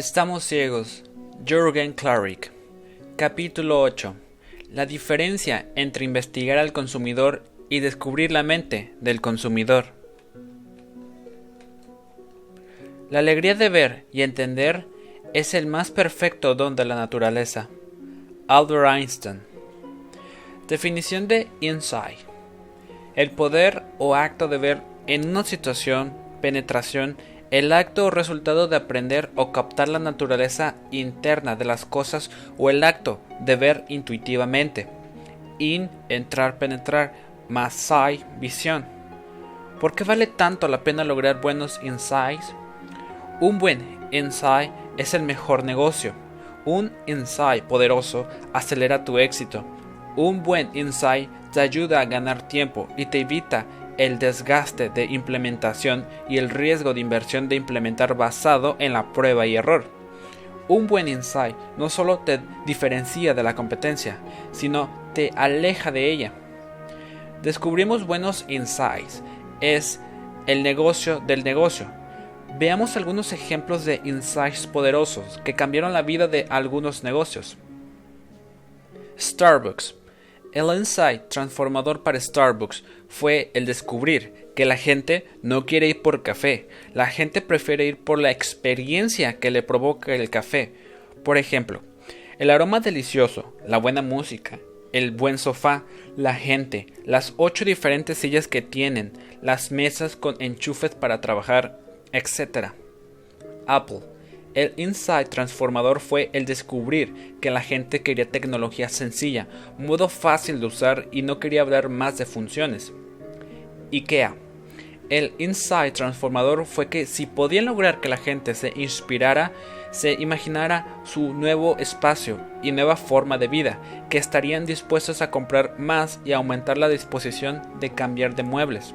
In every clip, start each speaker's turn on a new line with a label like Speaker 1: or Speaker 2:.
Speaker 1: Estamos ciegos. Jürgen Klarik. Capítulo 8. La diferencia entre investigar al consumidor y descubrir la mente del consumidor. La alegría de ver y entender es el más perfecto don de la naturaleza. Albert Einstein. Definición de insight. El poder o acto de ver en una situación, penetración, el acto o resultado de aprender o captar la naturaleza interna de las cosas o el acto de ver intuitivamente. In, entrar, penetrar, sight, visión. ¿Por qué vale tanto la pena lograr buenos insights? Un buen insight es el mejor negocio. Un insight poderoso acelera tu éxito. Un buen insight te ayuda a ganar tiempo y te evita el desgaste de implementación y el riesgo de inversión de implementar basado en la prueba y error. Un buen insight no solo te diferencia de la competencia, sino te aleja de ella. Descubrimos buenos insights. Es el negocio del negocio. Veamos algunos ejemplos de insights poderosos que cambiaron la vida de algunos negocios. Starbucks el insight transformador para Starbucks fue el descubrir que la gente no quiere ir por café, la gente prefiere ir por la experiencia que le provoca el café. Por ejemplo, el aroma delicioso, la buena música, el buen sofá, la gente, las ocho diferentes sillas que tienen, las mesas con enchufes para trabajar, etc. Apple el insight transformador fue el descubrir que la gente quería tecnología sencilla, modo fácil de usar y no quería hablar más de funciones. IKEA. El insight transformador fue que si podían lograr que la gente se inspirara, se imaginara su nuevo espacio y nueva forma de vida, que estarían dispuestos a comprar más y aumentar la disposición de cambiar de muebles.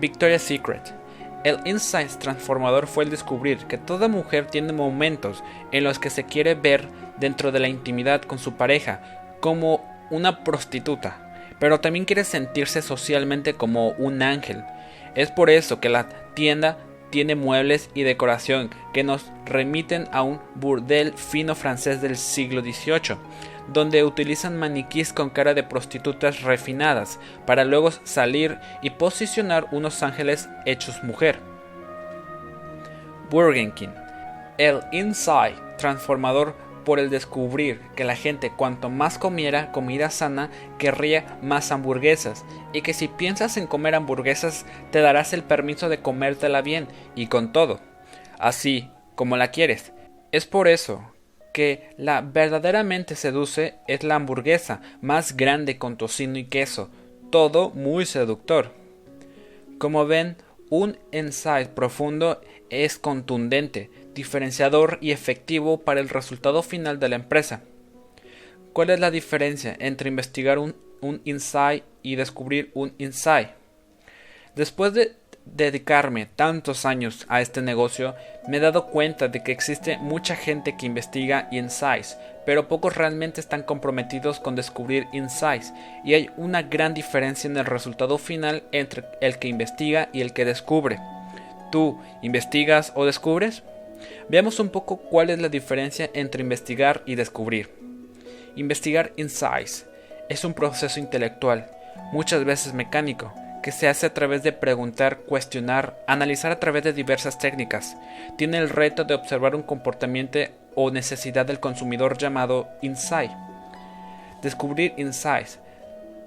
Speaker 1: Victoria's Secret el insight transformador fue el descubrir que toda mujer tiene momentos en los que se quiere ver dentro de la intimidad con su pareja como una prostituta, pero también quiere sentirse socialmente como un ángel. Es por eso que la tienda tiene muebles y decoración que nos remiten a un burdel fino francés del siglo XVIII, donde utilizan maniquís con cara de prostitutas refinadas para luego salir y posicionar unos ángeles hechos mujer. Burger King. El insight transformador por el descubrir que la gente cuanto más comiera comida sana querría más hamburguesas y que si piensas en comer hamburguesas te darás el permiso de comértela bien y con todo, así como la quieres. Es por eso que la verdaderamente seduce es la hamburguesa más grande con tocino y queso, todo muy seductor. Como ven, un insight profundo es contundente, diferenciador y efectivo para el resultado final de la empresa. ¿Cuál es la diferencia entre investigar un, un insight y descubrir un insight? Después de dedicarme tantos años a este negocio, me he dado cuenta de que existe mucha gente que investiga insights, pero pocos realmente están comprometidos con descubrir insights, y hay una gran diferencia en el resultado final entre el que investiga y el que descubre. ¿Tú investigas o descubres? Veamos un poco cuál es la diferencia entre investigar y descubrir. Investigar insights es un proceso intelectual, muchas veces mecánico, que se hace a través de preguntar, cuestionar, analizar a través de diversas técnicas. Tiene el reto de observar un comportamiento o necesidad del consumidor llamado insight. Descubrir insights.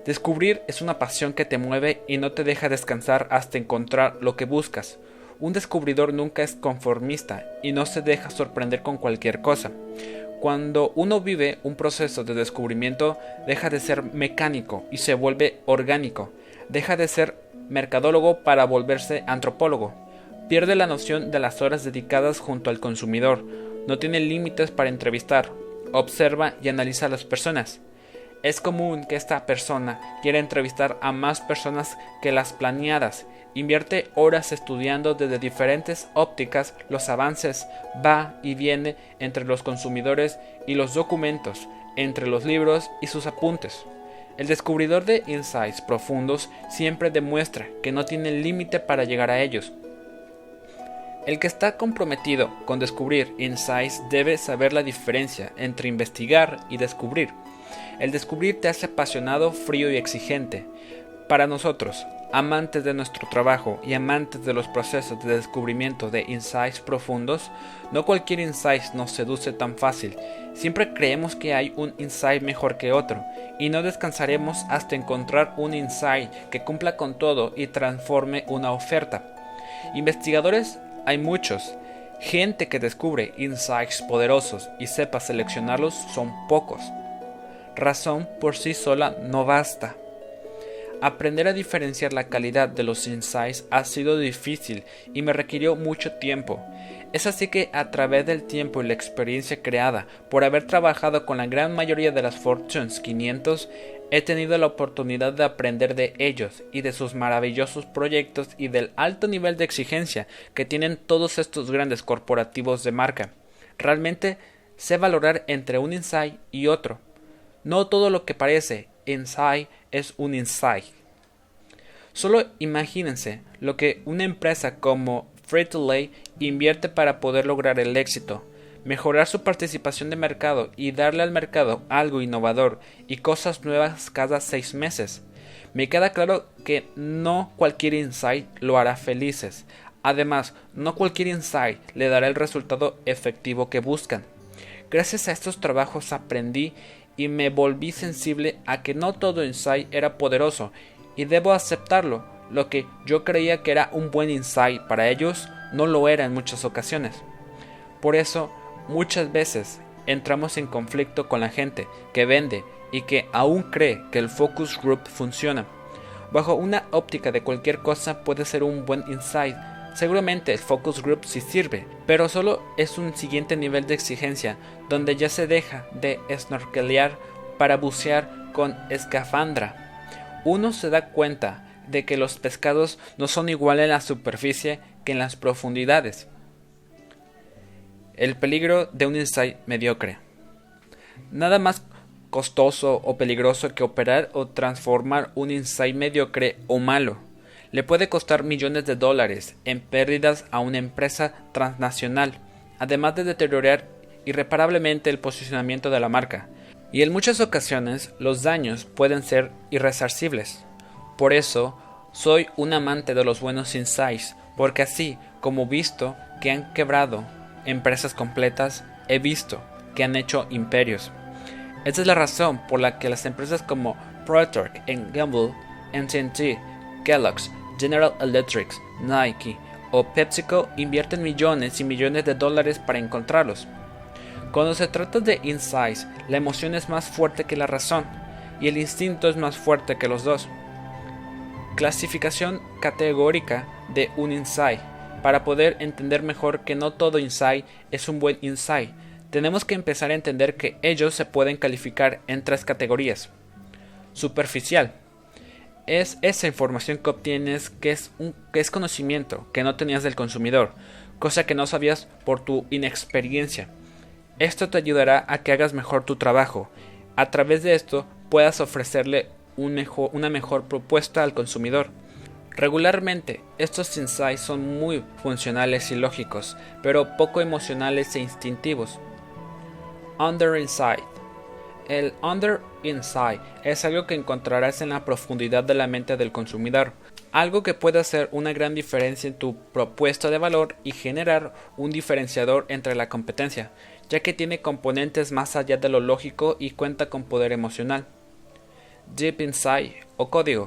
Speaker 1: Descubrir es una pasión que te mueve y no te deja descansar hasta encontrar lo que buscas. Un descubridor nunca es conformista y no se deja sorprender con cualquier cosa. Cuando uno vive un proceso de descubrimiento, deja de ser mecánico y se vuelve orgánico deja de ser mercadólogo para volverse antropólogo. Pierde la noción de las horas dedicadas junto al consumidor. No tiene límites para entrevistar. Observa y analiza a las personas. Es común que esta persona quiera entrevistar a más personas que las planeadas. Invierte horas estudiando desde diferentes ópticas los avances, va y viene entre los consumidores y los documentos, entre los libros y sus apuntes. El descubridor de insights profundos siempre demuestra que no tiene límite para llegar a ellos. El que está comprometido con descubrir insights debe saber la diferencia entre investigar y descubrir. El descubrir te hace apasionado, frío y exigente. Para nosotros, amantes de nuestro trabajo y amantes de los procesos de descubrimiento de insights profundos, no cualquier insight nos seduce tan fácil. Siempre creemos que hay un insight mejor que otro, y no descansaremos hasta encontrar un insight que cumpla con todo y transforme una oferta. Investigadores hay muchos. Gente que descubre insights poderosos y sepa seleccionarlos son pocos. Razón por sí sola no basta. Aprender a diferenciar la calidad de los insights ha sido difícil y me requirió mucho tiempo. Es así que a través del tiempo y la experiencia creada por haber trabajado con la gran mayoría de las Fortunes 500, he tenido la oportunidad de aprender de ellos y de sus maravillosos proyectos y del alto nivel de exigencia que tienen todos estos grandes corporativos de marca. Realmente sé valorar entre un insight y otro. No todo lo que parece insight es un insight. Solo imagínense lo que una empresa como Free-to-Lay invierte para poder lograr el éxito, mejorar su participación de mercado y darle al mercado algo innovador y cosas nuevas cada seis meses. Me queda claro que no cualquier insight lo hará felices. Además, no cualquier insight le dará el resultado efectivo que buscan. Gracias a estos trabajos aprendí y me volví sensible a que no todo insight era poderoso y debo aceptarlo lo que yo creía que era un buen insight para ellos no lo era en muchas ocasiones. Por eso, muchas veces entramos en conflicto con la gente que vende y que aún cree que el focus group funciona. Bajo una óptica de cualquier cosa puede ser un buen insight. Seguramente el focus group sí sirve, pero solo es un siguiente nivel de exigencia donde ya se deja de snorkelear para bucear con escafandra. Uno se da cuenta de que los pescados no son iguales en la superficie que en las profundidades. El peligro de un insight mediocre. Nada más costoso o peligroso que operar o transformar un insight mediocre o malo. Le puede costar millones de dólares en pérdidas a una empresa transnacional, además de deteriorar irreparablemente el posicionamiento de la marca. Y en muchas ocasiones los daños pueden ser irresarcibles. Por eso, soy un amante de los buenos insights, porque así como visto que han quebrado empresas completas, he visto que han hecho imperios. Esta es la razón por la que las empresas como Procter Gamble, NTT, Kellogg's, General Electric, Nike o PepsiCo invierten millones y millones de dólares para encontrarlos. Cuando se trata de insights, la emoción es más fuerte que la razón y el instinto es más fuerte que los dos. Clasificación categórica de un insight. Para poder entender mejor que no todo insight es un buen insight, tenemos que empezar a entender que ellos se pueden calificar en tres categorías. Superficial. Es esa información que obtienes que es, un, que es conocimiento que no tenías del consumidor, cosa que no sabías por tu inexperiencia. Esto te ayudará a que hagas mejor tu trabajo. A través de esto puedas ofrecerle una mejor propuesta al consumidor. Regularmente, estos insights son muy funcionales y lógicos, pero poco emocionales e instintivos. Under Insight. El Under Insight es algo que encontrarás en la profundidad de la mente del consumidor, algo que puede hacer una gran diferencia en tu propuesta de valor y generar un diferenciador entre la competencia, ya que tiene componentes más allá de lo lógico y cuenta con poder emocional. Deep Inside o código.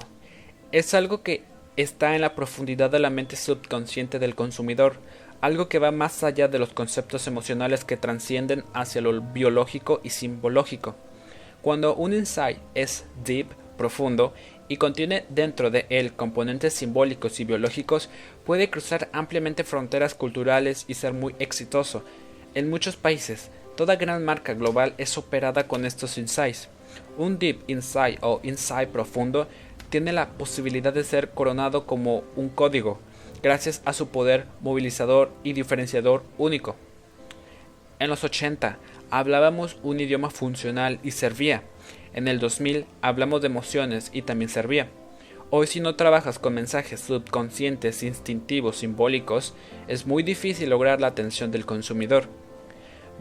Speaker 1: Es algo que está en la profundidad de la mente subconsciente del consumidor, algo que va más allá de los conceptos emocionales que trascienden hacia lo biológico y simbológico. Cuando un insight es deep, profundo, y contiene dentro de él componentes simbólicos y biológicos, puede cruzar ampliamente fronteras culturales y ser muy exitoso. En muchos países, toda gran marca global es operada con estos insights. Un Deep Insight o Insight profundo tiene la posibilidad de ser coronado como un código, gracias a su poder movilizador y diferenciador único. En los 80 hablábamos un idioma funcional y servía. En el 2000 hablamos de emociones y también servía. Hoy si no trabajas con mensajes subconscientes, instintivos, simbólicos, es muy difícil lograr la atención del consumidor.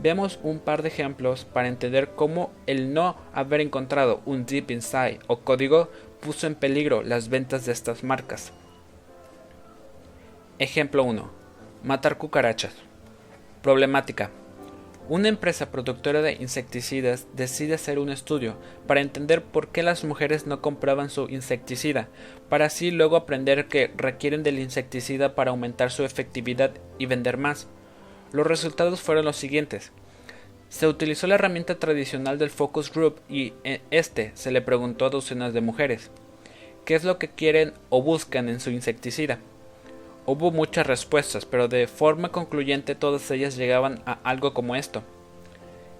Speaker 1: Veamos un par de ejemplos para entender cómo el no haber encontrado un deep inside o código puso en peligro las ventas de estas marcas. Ejemplo 1. Matar cucarachas. Problemática. Una empresa productora de insecticidas decide hacer un estudio para entender por qué las mujeres no compraban su insecticida, para así luego aprender que requieren del insecticida para aumentar su efectividad y vender más. Los resultados fueron los siguientes. Se utilizó la herramienta tradicional del focus group y en este se le preguntó a docenas de mujeres qué es lo que quieren o buscan en su insecticida. Hubo muchas respuestas, pero de forma concluyente todas ellas llegaban a algo como esto.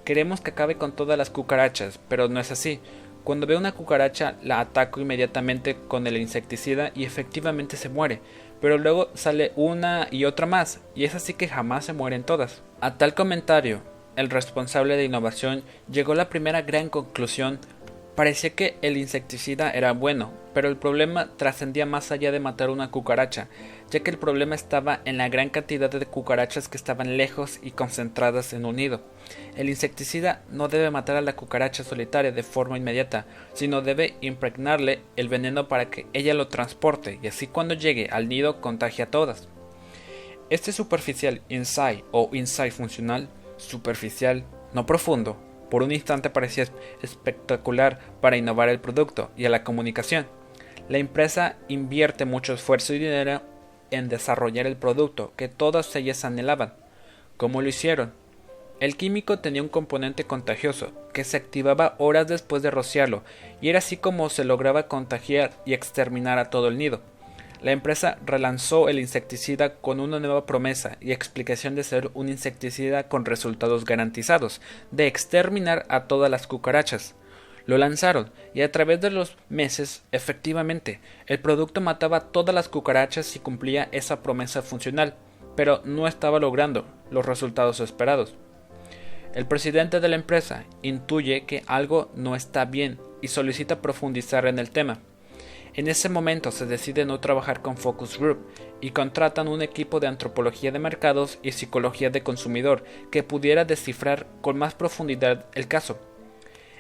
Speaker 1: Queremos que acabe con todas las cucarachas, pero no es así. Cuando veo una cucaracha la ataco inmediatamente con el insecticida y efectivamente se muere, pero luego sale una y otra más, y es así que jamás se mueren todas. A tal comentario, el responsable de innovación llegó a la primera gran conclusión Parecía que el insecticida era bueno, pero el problema trascendía más allá de matar una cucaracha, ya que el problema estaba en la gran cantidad de cucarachas que estaban lejos y concentradas en un nido. El insecticida no debe matar a la cucaracha solitaria de forma inmediata, sino debe impregnarle el veneno para que ella lo transporte y así cuando llegue al nido contagie a todas. Este superficial insight o insight funcional, superficial, no profundo, por un instante parecía espectacular para innovar el producto y a la comunicación. La empresa invierte mucho esfuerzo y dinero en desarrollar el producto que todas ellas anhelaban. ¿Cómo lo hicieron? El químico tenía un componente contagioso que se activaba horas después de rociarlo y era así como se lograba contagiar y exterminar a todo el nido. La empresa relanzó el insecticida con una nueva promesa y explicación de ser un insecticida con resultados garantizados, de exterminar a todas las cucarachas. Lo lanzaron y a través de los meses, efectivamente, el producto mataba todas las cucarachas y cumplía esa promesa funcional, pero no estaba logrando los resultados esperados. El presidente de la empresa intuye que algo no está bien y solicita profundizar en el tema. En ese momento se decide no trabajar con Focus Group y contratan un equipo de antropología de mercados y psicología de consumidor que pudiera descifrar con más profundidad el caso.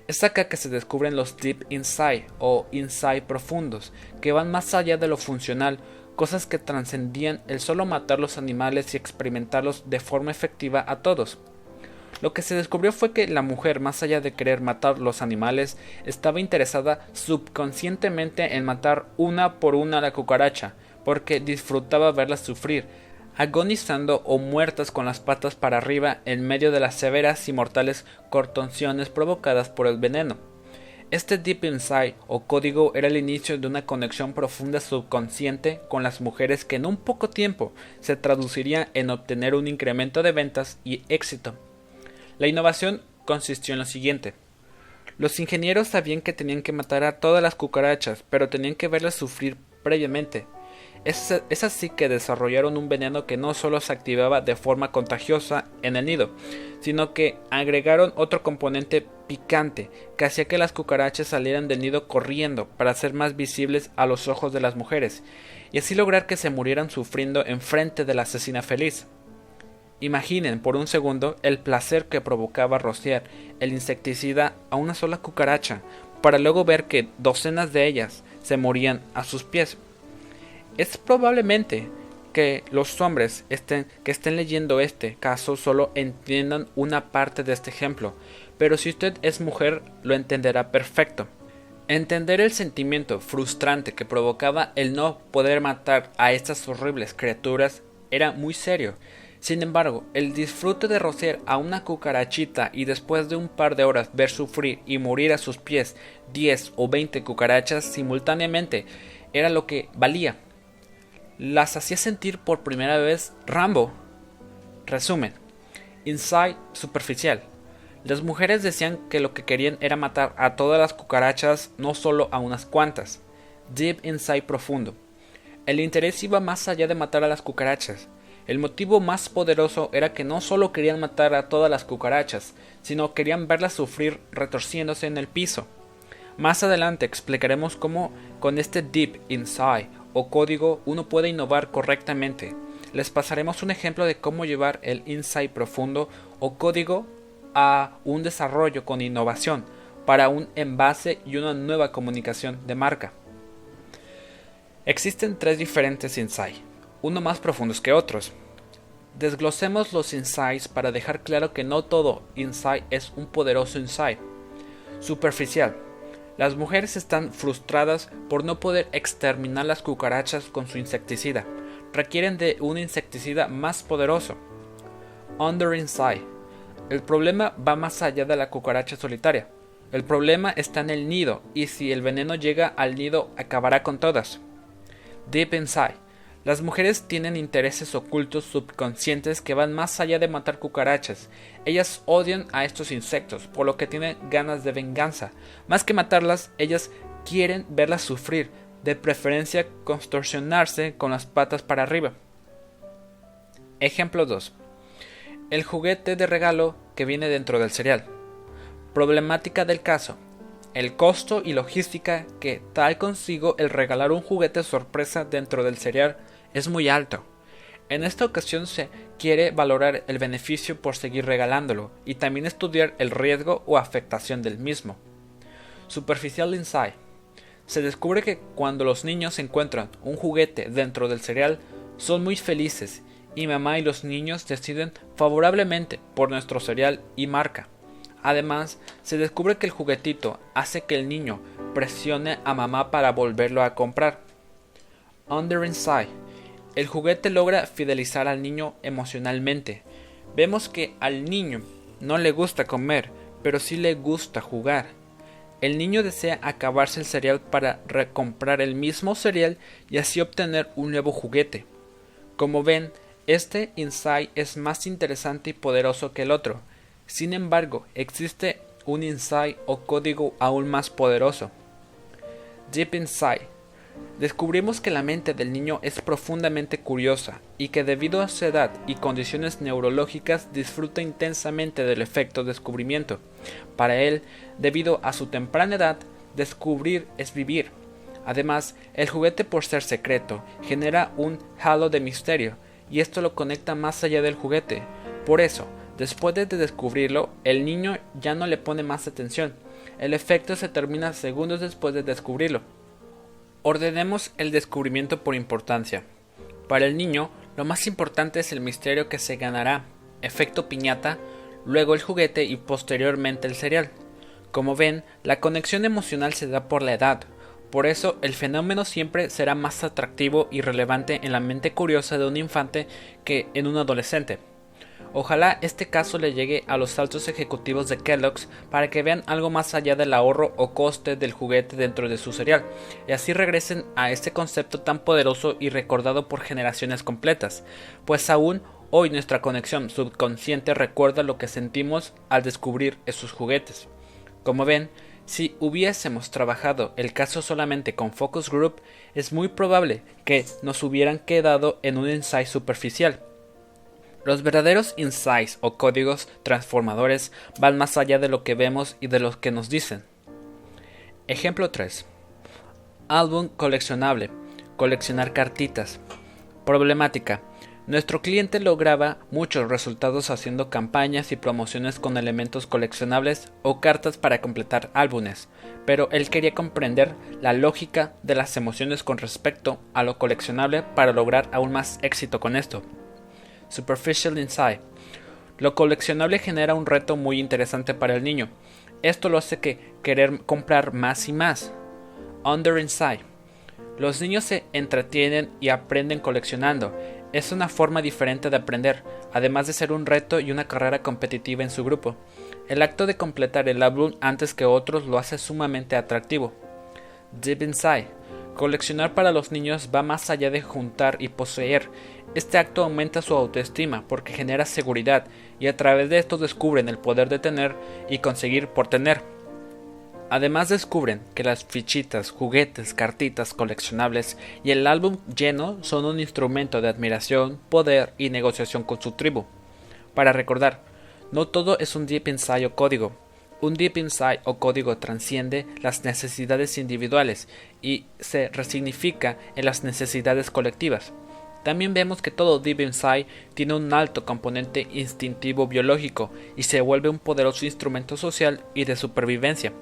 Speaker 1: Es acá que se descubren los Deep Insight o Insight profundos, que van más allá de lo funcional, cosas que trascendían el solo matar los animales y experimentarlos de forma efectiva a todos. Lo que se descubrió fue que la mujer, más allá de querer matar los animales, estaba interesada subconscientemente en matar una por una a la cucaracha, porque disfrutaba verlas sufrir, agonizando o muertas con las patas para arriba en medio de las severas y mortales cortonciones provocadas por el veneno. Este Deep Inside o código era el inicio de una conexión profunda subconsciente con las mujeres que en un poco tiempo se traduciría en obtener un incremento de ventas y éxito. La innovación consistió en lo siguiente. Los ingenieros sabían que tenían que matar a todas las cucarachas, pero tenían que verlas sufrir previamente. Es, así que desarrollaron un veneno que no solo se activaba de forma contagiosa en el nido, sino que agregaron otro componente picante que hacía que las cucarachas salieran del nido corriendo para ser más visibles a los ojos de las mujeres, y así lograr que se murieran sufriendo enfrente de la asesina feliz. Imaginen por un segundo el placer que provocaba rociar el insecticida a una sola cucaracha, para luego ver que docenas de ellas se morían a sus pies. Es probablemente que los hombres que estén leyendo este caso solo entiendan una parte de este ejemplo, pero si usted es mujer lo entenderá perfecto. Entender el sentimiento frustrante que provocaba el no poder matar a estas horribles criaturas era muy serio, sin embargo, el disfrute de rociar a una cucarachita y después de un par de horas ver sufrir y morir a sus pies 10 o 20 cucarachas simultáneamente era lo que valía. Las hacía sentir por primera vez Rambo. Resumen. Inside superficial. Las mujeres decían que lo que querían era matar a todas las cucarachas, no solo a unas cuantas. Deep inside profundo. El interés iba más allá de matar a las cucarachas el motivo más poderoso era que no solo querían matar a todas las cucarachas, sino querían verlas sufrir retorciéndose en el piso. Más adelante explicaremos cómo con este Deep Inside o código uno puede innovar correctamente. Les pasaremos un ejemplo de cómo llevar el insight profundo o código a un desarrollo con innovación para un envase y una nueva comunicación de marca. Existen tres diferentes insights, uno más profundos que otros. Desglosemos los insights para dejar claro que no todo insight es un poderoso insight. Superficial. Las mujeres están frustradas por no poder exterminar las cucarachas con su insecticida. Requieren de un insecticida más poderoso. Under Insight. El problema va más allá de la cucaracha solitaria. El problema está en el nido y si el veneno llega al nido acabará con todas. Deep Inside. Las mujeres tienen intereses ocultos subconscientes que van más allá de matar cucarachas. Ellas odian a estos insectos, por lo que tienen ganas de venganza. Más que matarlas, ellas quieren verlas sufrir, de preferencia contorsionarse con las patas para arriba. Ejemplo 2 el juguete de regalo que viene dentro del cereal. Problemática del caso. El costo y logística que trae consigo el regalar un juguete sorpresa dentro del cereal es muy alto. En esta ocasión se quiere valorar el beneficio por seguir regalándolo y también estudiar el riesgo o afectación del mismo. Superficial Insight. Se descubre que cuando los niños encuentran un juguete dentro del cereal son muy felices y mamá y los niños deciden favorablemente por nuestro cereal y marca. Además, se descubre que el juguetito hace que el niño presione a mamá para volverlo a comprar. Under Inside. El juguete logra fidelizar al niño emocionalmente. Vemos que al niño no le gusta comer, pero sí le gusta jugar. El niño desea acabarse el cereal para recomprar el mismo cereal y así obtener un nuevo juguete. Como ven, este insight es más interesante y poderoso que el otro. Sin embargo, existe un insight o código aún más poderoso. Deep Insight. Descubrimos que la mente del niño es profundamente curiosa y que debido a su edad y condiciones neurológicas disfruta intensamente del efecto descubrimiento. Para él, debido a su temprana edad, descubrir es vivir. Además, el juguete por ser secreto genera un halo de misterio y esto lo conecta más allá del juguete. Por eso, después de descubrirlo, el niño ya no le pone más atención. El efecto se termina segundos después de descubrirlo. Ordenemos el descubrimiento por importancia. Para el niño, lo más importante es el misterio que se ganará, efecto piñata, luego el juguete y posteriormente el cereal. Como ven, la conexión emocional se da por la edad, por eso, el fenómeno siempre será más atractivo y relevante en la mente curiosa de un infante que en un adolescente. Ojalá este caso le llegue a los altos ejecutivos de Kellogg's para que vean algo más allá del ahorro o coste del juguete dentro de su cereal, y así regresen a este concepto tan poderoso y recordado por generaciones completas, pues aún hoy nuestra conexión subconsciente recuerda lo que sentimos al descubrir esos juguetes. Como ven, si hubiésemos trabajado el caso solamente con Focus Group, es muy probable que nos hubieran quedado en un insight superficial. Los verdaderos insights o códigos transformadores van más allá de lo que vemos y de lo que nos dicen. Ejemplo 3. Álbum coleccionable. Coleccionar cartitas. Problemática. Nuestro cliente lograba muchos resultados haciendo campañas y promociones con elementos coleccionables o cartas para completar álbumes, pero él quería comprender la lógica de las emociones con respecto a lo coleccionable para lograr aún más éxito con esto. Superficial Insight. Lo coleccionable genera un reto muy interesante para el niño. Esto lo hace que querer comprar más y más. Under Insight. Los niños se entretienen y aprenden coleccionando es una forma diferente de aprender, además de ser un reto y una carrera competitiva en su grupo. El acto de completar el álbum antes que otros lo hace sumamente atractivo. Deep Inside. Coleccionar para los niños va más allá de juntar y poseer. Este acto aumenta su autoestima porque genera seguridad y a través de esto descubren el poder de tener y conseguir por tener. Además descubren que las fichitas, juguetes, cartitas coleccionables y el álbum lleno son un instrumento de admiración, poder y negociación con su tribu. Para recordar, no todo es un deep ensayo código. Un Deep Inside o código transciende las necesidades individuales y se resignifica en las necesidades colectivas. También vemos que todo Deep Inside tiene un alto componente instintivo biológico y se vuelve un poderoso instrumento social y de supervivencia.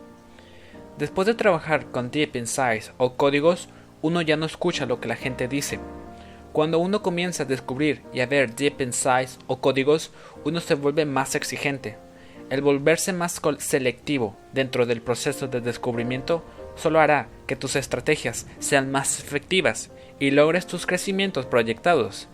Speaker 1: Después de trabajar con Deep Insights o códigos, uno ya no escucha lo que la gente dice. Cuando uno comienza a descubrir y a ver Deep Insights o códigos, uno se vuelve más exigente. El volverse más selectivo dentro del proceso de descubrimiento solo hará que tus estrategias sean más efectivas y logres tus crecimientos proyectados.